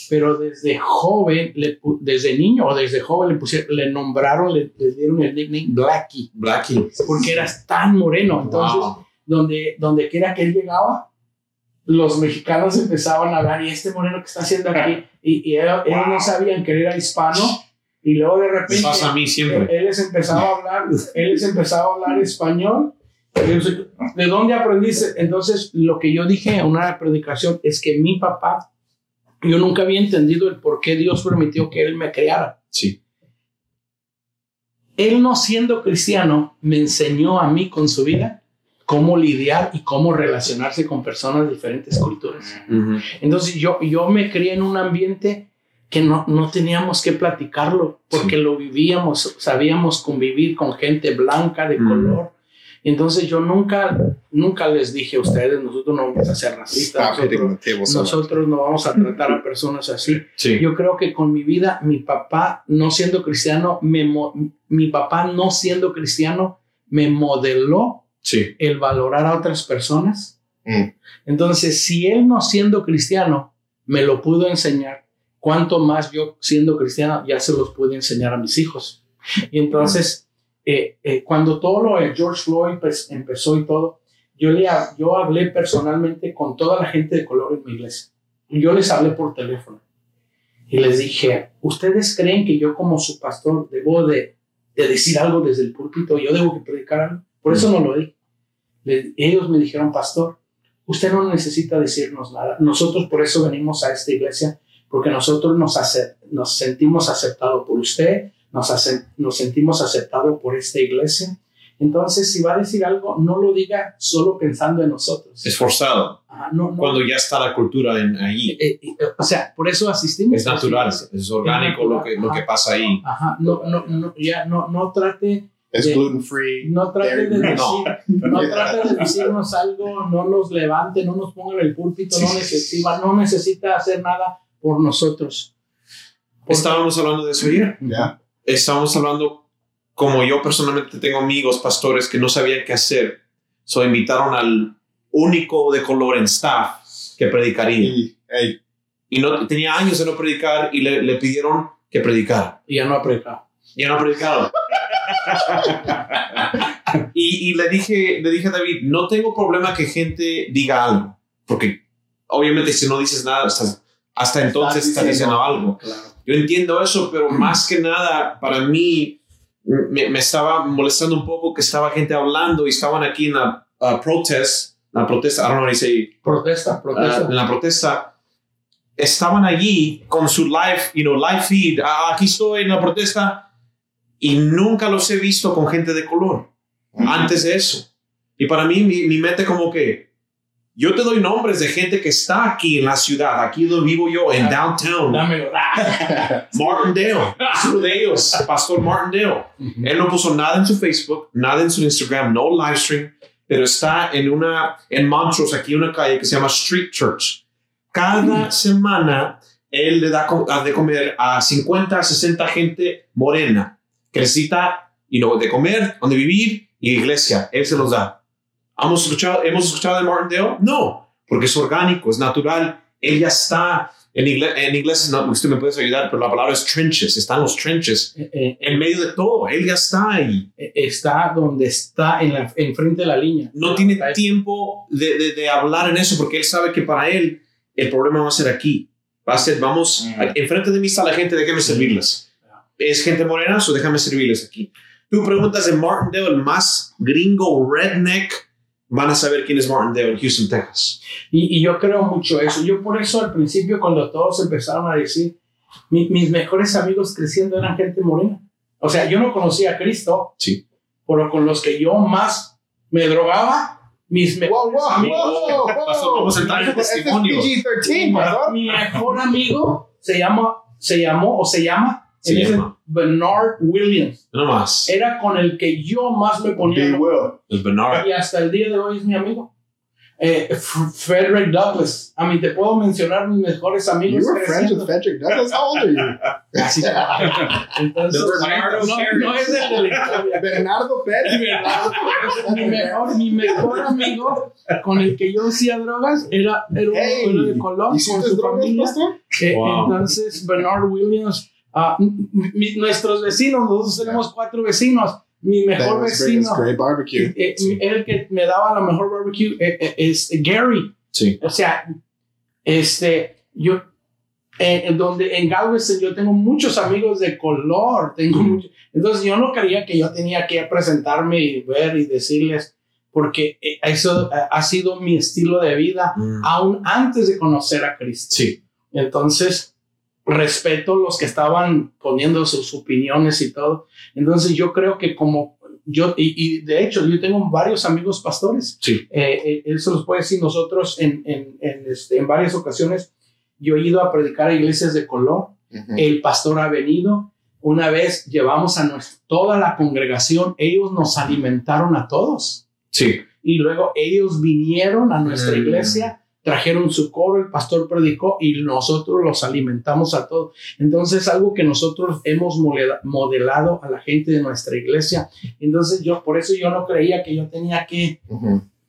pero desde joven, le, desde niño o desde joven le, pusieron, le nombraron, le, dieron el nickname Blackie. Blackie. Porque eras tan moreno. Entonces, donde, donde quiera que él llegaba, los mexicanos empezaban a hablar, y este moreno que está haciendo aquí, y, ellos, no sabían que era hispano, y luego de repente... pasa a mí siempre. Él, les empezaba a hablar, él les empezaba a hablar español, ¿de dónde aprendiste? Entonces, lo que yo dije en una predicación es que mi papá, yo nunca había entendido el por qué Dios permitió que él me creara. Sí. Él no siendo cristiano, me enseñó a mí con su vida cómo lidiar y cómo relacionarse con personas de diferentes culturas. Entonces yo, yo me crié en un ambiente que no, no teníamos que platicarlo porque lo vivíamos, sabíamos convivir con gente blanca de color. Entonces yo nunca, nunca les dije a ustedes, nosotros no vamos a ser racistas, nosotros, no vamos a tratar a personas así. Yo creo que con mi vida, mi papá no siendo cristiano, me, mi papá no siendo cristiano, me modeló el valorar a otras personas. Mm. Entonces, si él no siendo cristiano me lo pudo enseñar, cuánto más yo siendo cristiano ya se los pude enseñar a mis hijos. Y entonces, eh, eh, cuando todo lo de George Floyd empezó y todo, yo, le, yo hablé personalmente con toda la gente de color en mi iglesia. Yo les hablé por teléfono y les dije, ¿ustedes creen que yo como su pastor debo de, de decir algo desde el púlpito? ¿Yo debo que predicar algo? Por eso no lo di. ellos me dijeron, pastor, usted no necesita decirnos nada. Nosotros por eso venimos a esta iglesia, porque nosotros nos, nos sentimos aceptados por usted, nos, nos sentimos aceptados por esta iglesia. Entonces, si va a decir algo, no lo diga solo pensando en nosotros. Esforzado. Cuando ya está la cultura en, ahí. Eh, eh, eh, o sea, por eso asistimos. Es natural, es orgánico lo, que, lo que pasa ahí. Ajá, no, no, no, ya no, no trate es gluten free. No trate de, de decirnos algo, no nos levante, no nos ponga en el púlpito, no, necesita, no necesita hacer nada por nosotros. Estábamos hablando de eso ayer. Estábamos hablando, como yo personalmente tengo amigos pastores que no sabían qué hacer, so invitaron al único de color en staff que predicaría. Y no tenía años de no predicar y le, le pidieron que predicara. Y ya no ha predicado. Ya no ha predicado. y, le, dije, le dije a David, no tengo problema que gente diga algo, porque obviamente si no dices nada, hasta entonces estás diciendo, algo. Yo entiendo eso, pero más que nada, para mí, me, estaba molestando un poco que estaba gente hablando y estaban aquí en la uh, protest, la protesta, I don't know how say, protesta, protesta. Uh, en la protesta, estaban allí con su live, you know, live feed, ah, aquí estoy en la protesta, y nunca los he visto con gente de color. Antes de eso. Y para mí, mi, mi, mente como que yo te doy nombres de gente que está aquí en la ciudad, aquí donde vivo yo, en downtown. Dámelo. *laughs* Martindale, es uno de ellos, Pastor Martindale. Él no puso nada en su Facebook, nada en su Instagram, no live stream, pero está en una, en Montrose, aquí en una calle que se llama Street Church. Cada semana él le da de comer a 50, 60 gente morena que necesita y know, de comer, donde vivir y iglesia. Él se los da. ¿Hemos escuchado, ¿Hemos escuchado de Martindale? No, porque es orgánico, es natural. Él ya está. En inglés, en inglés no, usted me puede ayudar, pero la palabra es trenches. Están los trenches eh, eh, en medio de todo. Él ya está ahí. Eh, está donde está, en, la, en frente de la línea. No tiene tiempo de, de, de, hablar en eso porque él sabe que para él el problema va a ser aquí. Va a ser, vamos, mm. enfrente de mí está la gente, déjeme servirles es gente morena, o déjame servirles aquí. Tú preguntas de Martindale, el más gringo redneck, van a saber quién es Martindale en Houston, Texas. Y, y yo creo mucho eso. Yo por eso al principio, cuando todos empezaron a decir, mis mejores amigos creciendo eran gente morena. O sea, yo no conocía a Cristo, sí. pero con los que yo más me drogaba, mis mejores wow, amigos. vamos a entrar en testimonio. Mi mejor amigo se llama, se llamó o se llama se llama Bernard Williams. No más. Era con el que yo más me ponía. El Bernard. Y hasta el día de hoy es mi amigo. Eh, Frederick Douglass. A mí te puedo mencionar mis mejores amigos. You were friends with Frederick Douglass? How old are you? *laughs* Entonces, Bernardo no, no, es el de la historia. Bernardo Pérez. mi, mejor, mi mejor amigo con el que yo hacía drogas era, era un Hey, era de Colón ¿Hiciste con su drogas, familia. pastor? Eh, Wow. Entonces, Bernard Williams, m- mi- nuestros vecinos, nosotros tenemos cuatro vecinos. Mi mejor Davis vecino, Great barbecue. eh, eh, el que me daba la mejor barbecue, eh, eh, es Gary. Sí. O sea, este, yo, eh, en donde en Galveston yo tengo muchos amigos de color, tengo Mm. mucho- entonces yo no creía que yo tenía que presentarme y ver y decirles, porque eh, eso ha sido mi estilo de vida Mm. aún antes de conocer a Cristo. Sí. Entonces, respeto los que estaban poniendo sus opiniones y todo. Entonces, yo creo que como yo, y, y de hecho, yo tengo varios amigos pastores. Sí. Eh, eh, se los puede decir nosotros en, en, en, este, en varias ocasiones. Yo he ido a predicar a iglesias de color. El pastor ha venido. Una vez llevamos a nuestra, toda la congregación. Ellos nos alimentaron a todos Sí. y luego ellos vinieron a nuestra Mm. iglesia, trajeron su coro, el pastor predicó y nosotros los alimentamos a todos. Entonces, algo que nosotros hemos modela- modelado a la gente de nuestra iglesia. Entonces, yo por eso yo no creía que yo tenía que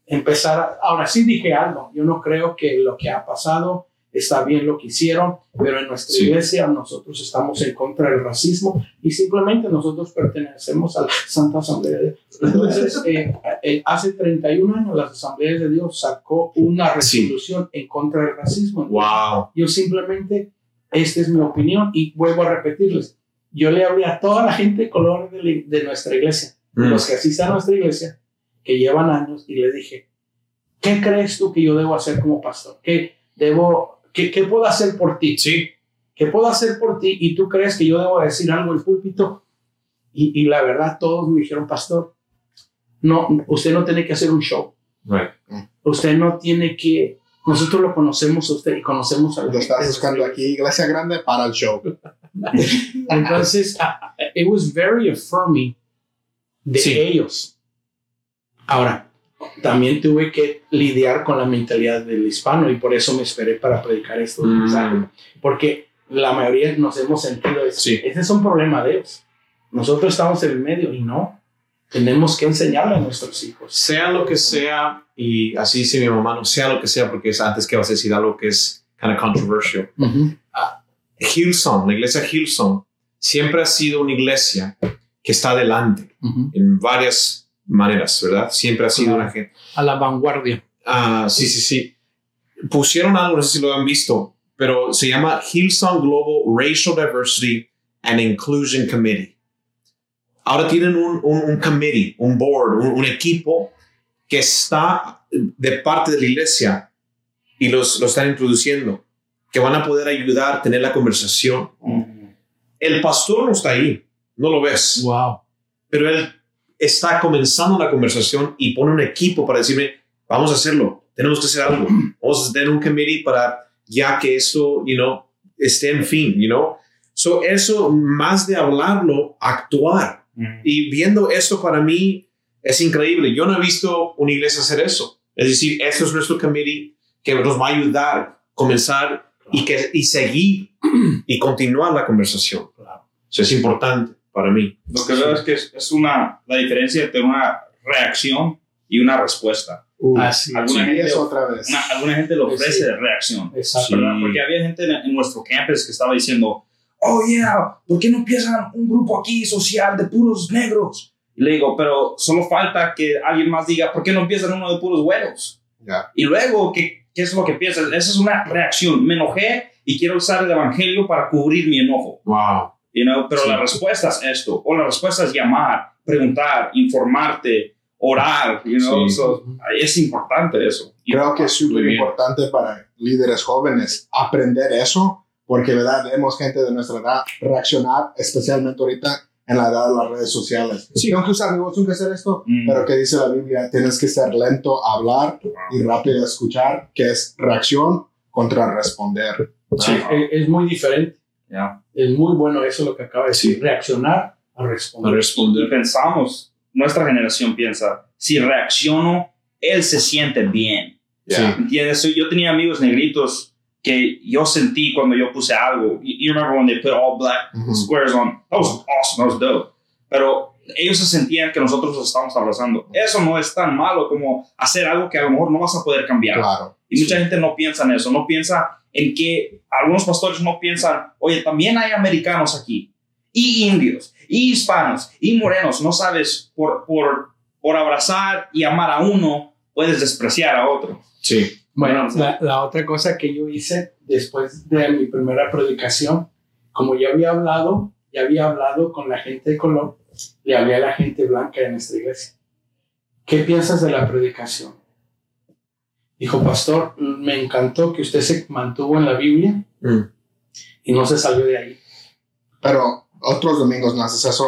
empezar. a- ahora sí dije algo, yo no creo que lo que ha pasado está bien lo que hicieron, pero en nuestra Sí. iglesia nosotros estamos en contra del racismo y simplemente nosotros pertenecemos a la Santa Asamblea de Dios. Entonces, *laughs* eh, eh, hace 31 años la Asamblea de Dios sacó una Sí. resolución en contra del racismo. Wow. Yo simplemente, esta es mi opinión y vuelvo a repetirles, yo le hablé a toda la gente de color de, la- de nuestra iglesia, Mm. los que asistan a nuestra iglesia, que llevan años, y les dije, ¿qué crees tú que yo debo hacer como pastor? ¿Qué, debo, qué, qué puedo hacer por ti? Sí. ¿Qué puedo hacer por ti? Y tú crees que yo debo decir algo en el púlpito. Y, y la verdad, todos me dijeron, pastor, no, usted no tiene que hacer un show. Right. Usted no tiene que, nosotros lo conocemos a usted y conocemos a la Lo estás buscando aquí, Iglesia Grande, para el show. *laughs* Entonces, ah, it was very affirming de Sí. ellos. Ahora, también tuve que lidiar con la mentalidad del hispano y por eso me esperé para predicar estos Mm. Porque la mayoría nos hemos sentido, es- Sí. ese es un problema de ellos. Nosotros estamos en el medio y no. Tenemos que enseñarle a nuestros hijos. Sea lo que sea, y así dice mi mamá, no sea lo que sea, porque es antes que vas a decir algo que es kind of controversial. Ujú. Hillsong, la iglesia Hillsong, siempre ha sido una iglesia que está adelante en varias maneras, ¿verdad? Siempre ha sido una gente. A la vanguardia. Ah, sí, sí, sí. Pusieron algo, no sé si lo han visto, pero se llama Hillsong Global Racial Diversity and Inclusion Committee. Ahora tienen un, un, un committee, un board, un, un equipo que está de parte de la iglesia y los, lo están introduciendo, que van a poder ayudar a tener la conversación. El pastor no está ahí, no lo ves Wow. pero él está comenzando la conversación y pone un equipo para decirme, vamos a hacerlo, tenemos que hacer algo, *clears throat* vamos a tener un committee para ya que esto, you know, esté en fin, you know. So eso, más de hablarlo, actuar. Y viendo esto para mí es increíble. Yo no he visto una iglesia hacer eso. Es decir, esto es nuestro committee que nos va a ayudar a comenzar y, que, y seguir y continuar la conversación. Claro. Eso es importante para mí. Lo que veo es que es, es una, la diferencia entre una reacción y una respuesta. Uh, Así es. Alguna y gente- otra vez. Una- alguna gente lo ofrece Sí. de reacción. Exacto. ¿verdad? Porque había gente en, en nuestro campus que estaba diciendo, oh yeah, ¿por qué no empiezan un grupo aquí social de puros negros? Y le digo, pero solo falta que alguien más diga, ¿por qué no empiezan uno de puros güeros? Ya. Y luego, ¿qué, ¿qué es lo que piensas? Esa es una reacción. Me enojé y quiero usar el evangelio para cubrir mi enojo. Wow. You know? Pero Sí. la respuesta es esto. O la respuesta es llamar, preguntar, informarte, orar. You know? Sí. So, es importante eso. Creo que es súper importante para líderes jóvenes aprender eso, porque verdad vemos gente de nuestra edad reaccionar, especialmente ahorita en la edad de las redes sociales. Sí. Tengo que usar mi voz, tengo que hacer esto, Mm. pero que dice la Biblia, tienes que ser lento a hablar y rápido a escuchar, que es reacción contra responder. Sí. Es muy diferente. Ya. Es muy bueno eso lo que acaba de decir. Sí. Reaccionar a responder. Y pensamos, nuestra generación piensa, si reacciono, él se siente bien. ¿Entiendes? Yo tenía amigos negritos que yo sentí cuando yo puse algo. You remember when they put all black squares on? That was awesome, that was dope. Pero ellos se sentían que nosotros los estábamos abrazando. Eso no es tan malo como hacer algo que a lo mejor no vas a poder cambiar. Claro. Y mucha gente no piensa en eso, no piensa en que algunos pastores no piensan, oye, también hay americanos aquí, y indios, y hispanos, y morenos, no sabes, por, por, por abrazar y amar a uno, puedes despreciar a otro. Sí. Bueno, la, la, otra cosa que yo hice después de mi primera predicación, como ya había hablado, ya había hablado con la gente de color, le hablé a la gente blanca en nuestra iglesia. ¿Qué piensas de la predicación? Dijo, pastor, me encantó que usted se mantuvo en la Biblia mm. y no se salió de ahí. Pero otros domingos no haces eso.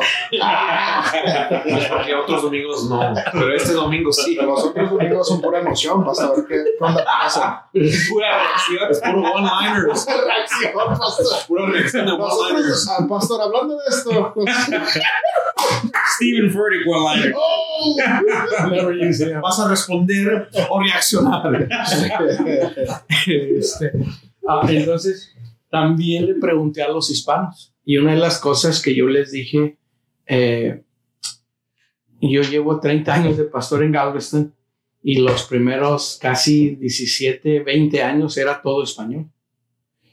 Porque *laughs* otros domingos no. Pero este domingo sí. Los otros domingos son pura emoción. Vas a ver qué pasa. Es pura reacción. Es puro one-liners. reacción, pastor. Es pura reacción de one-liners. Al pastor, hablando de esto. Stephen Furtick one-liner. *laughs* Oh, Vas a responder o reaccionar. *laughs* este, ah, entonces, también le pregunté a los hispanos y una de las cosas que yo les dije, eh, yo llevo 30 años de pastor en Galveston y los primeros casi 17, 20 años era todo español.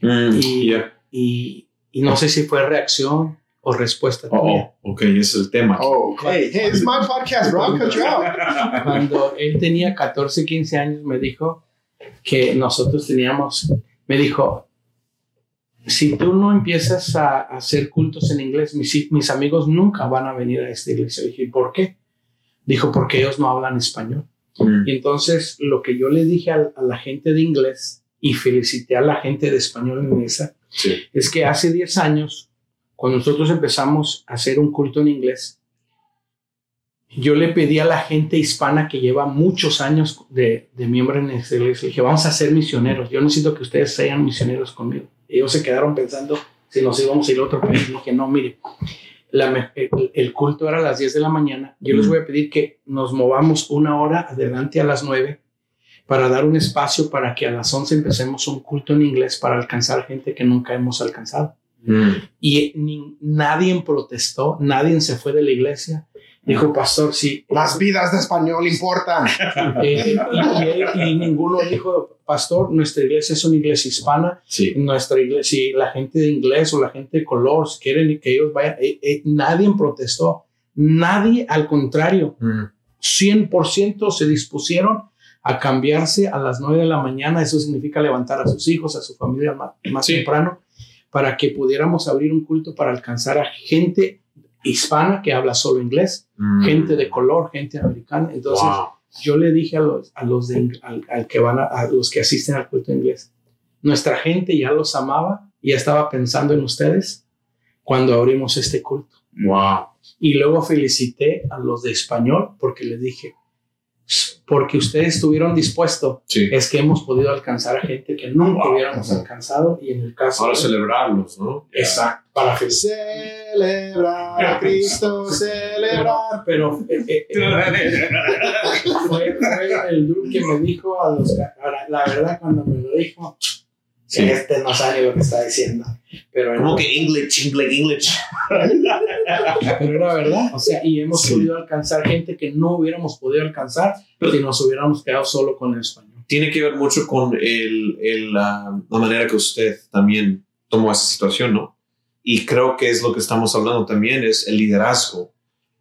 Mm, y, y, y, no sé si fue reacción o respuesta. Oh, ok, ese es el tema. Oh, hey, hey, it's my podcast, bro. Cut you out. *laughs* Cuando él tenía 14, 15 años, me dijo que nosotros teníamos, me dijo, si tú no empiezas a, hacer cultos en inglés, mis, mis, amigos nunca van a venir a esta iglesia. Dije, ¿por qué? Dijo, porque ellos no hablan español. Mm. Y entonces lo que yo le dije a, la gente de inglés y felicité a la gente de español en mesa, es que hace 10 años, cuando nosotros empezamos a hacer un culto en inglés, yo le pedí a la gente hispana que lleva muchos años de, de miembro en esta iglesia, dije, vamos a ser misioneros, yo necesito que ustedes sean misioneros conmigo ellos se quedaron pensando si nos íbamos a ir a otro país. Y dije, no, mire, el, culto era a las 10 de la mañana. Yo les voy a pedir que nos movamos una hora adelante a las 9 para dar un espacio para que a las 11 empecemos un culto en inglés para alcanzar gente que nunca hemos alcanzado. Mm. Y nadie protestó, nadie se fue de la iglesia. Dijo, pastor, sí. Las vidas de español importan. *laughs* Eh, y, ninguno dijo, pastor, nuestra iglesia es una iglesia hispana. Sí. Nuestra iglesia, si la gente de inglés o la gente de color quieren que ellos vayan, eh, eh, nadie protestó. Nadie, al contrario, 100% mm. se dispusieron a cambiarse a las 9 de la mañana. Eso significa levantar a sus hijos, a su familia más, temprano, para que pudiéramos abrir un culto para alcanzar a gente hispana que habla solo inglés, mm. gente de color, gente americana. Entonces, yo le dije a los, a los, de, al, que van a, los que asisten al culto inglés, nuestra gente ya los amaba y ya estaba pensando en ustedes cuando abrimos este culto. Wow. Y luego felicité a los de español porque les dije, porque ustedes estuvieron dispuestos, es que hemos podido alcanzar a gente que nunca hubiéramos alcanzado y en el caso... Para celebrarlos, ¿no? Exacto, para celebrar a Cristo, celebrar. Pero eh, eh, eh, *laughs* fue, fue, el grupo que me dijo a los... La verdad, cuando me lo dijo, Sí. Este no sabe lo que está diciendo. Pero Como que English, English, English. *laughs* Pero era verdad. O sea, y hemos podido alcanzar gente que no hubiéramos podido alcanzar si nos hubiéramos quedado solo con el español. Tiene que ver mucho con el, el, la manera que usted también tomó esa situación, ¿no? Y creo que es lo que estamos hablando también, es el liderazgo.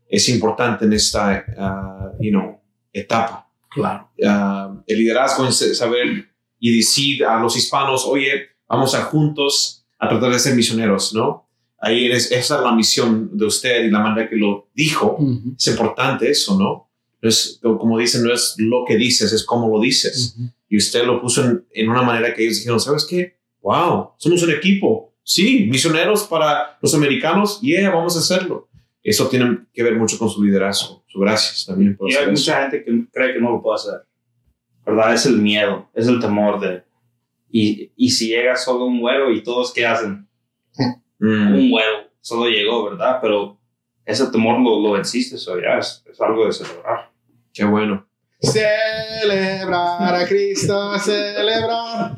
Es importante en esta, uh, you know, etapa. Claro. Uh, el liderazgo es saber y decir a los hispanos, oye, vamos a juntos a tratar de ser misioneros, ¿no? Ahí es, esa es la misión de usted y la manera que lo dijo. Es importante eso, ¿no? Es, como dicen, no es lo que dices, es cómo lo dices. Y usted lo puso en, en, una manera que ellos dijeron, ¿sabes qué? ¡Wow! Somos un equipo. Sí, misioneros para los americanos. Yeah, vamos a hacerlo. Eso tiene que ver mucho con su liderazgo. Su gracias también. Por y hay mucha gente que cree que no lo puede hacer. ¿Verdad? Es el miedo, es el temor de... Y, y si llega solo un vuelo y todos, ¿qué hacen? Mm. Un vuelo, solo llegó, ¿verdad? Pero ese temor lo, lo venciste, eso ya es, es, algo de celebrar. Qué bueno. Celebrar a Cristo, celebrar.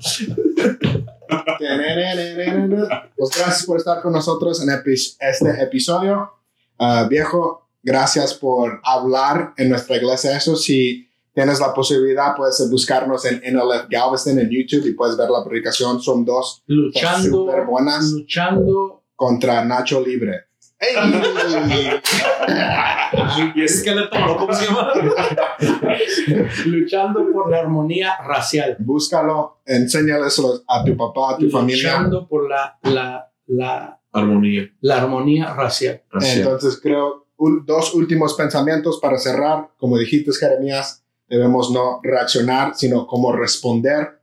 Pues *laughs* gracias por estar con nosotros en este episodio. Ah, viejo, gracias por hablar en nuestra iglesia. Eso, si tienes la posibilidad, puedes buscarnos en NLF Galveston en YouTube y puedes ver la predicación. Son dos luchando, buenas. Luchando contra Nacho Libre. *laughs* y esqueleto, ¿cómo se llama? *laughs* Luchando por la armonía racial. Búscalo, enséñales a tu papá, a tu familia. Luchando por la, la, la armonía. La armonía racial. Entonces creo, dos últimos pensamientos para cerrar. Como dijiste, Jeremías, debemos no reaccionar, sino como responder.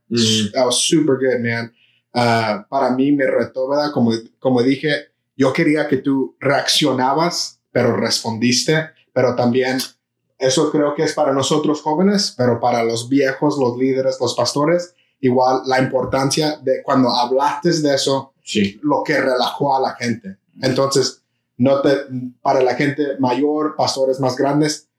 That was super good, man. Uh, para mí me retó, ¿verdad? Como, como dije, yo quería que tú reaccionabas, pero respondiste, pero también eso creo que es para nosotros jóvenes, pero para los viejos, los líderes, los pastores, igual la importancia de cuando hablaste de eso, sí. lo que relajó a la gente. Entonces, no te, para la gente mayor, pastores más grandes,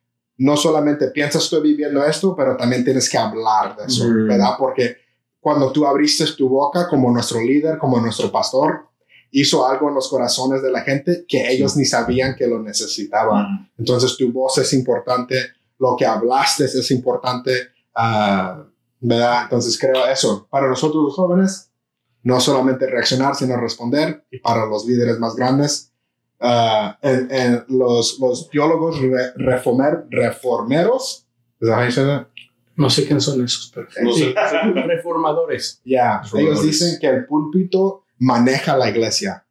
no solamente piensas estoy viviendo esto, pero también tienes que hablar de eso, ¿verdad? Porque cuando tú abriste tu boca como nuestro líder, como nuestro pastor, hizo algo en los corazones de la gente que ellos ni sabían que lo necesitaban. Entonces tu voz es importante, lo que hablaste es importante, uh, ¿verdad? Entonces creo eso. Para nosotros los jóvenes, no solamente reaccionar, sino responder. Y para los líderes más grandes, uh, en, los, los, teólogos reformer, reformeros, no sé quiénes son esos, pero reformadores. Ya, ellos dicen que el púlpito maneja la iglesia.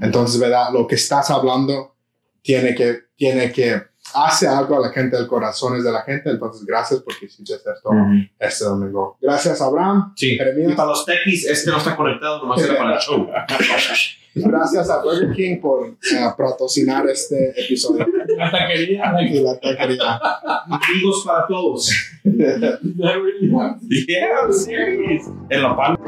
Entonces, ¿verdad? Lo que estás hablando tiene que, tiene que, hace algo a la gente, del corazones de la gente. Entonces, gracias porque hiciste esto este domingo. Gracias, Abraham. Sí. Y para los techies, este no está conectado, nomás era para el show. *laughs* Gracias a Burger King por uh, patrocinar este episodio. La taquería. la taquería. Amigos para todos. *laughs* yeah, serious. En la palma.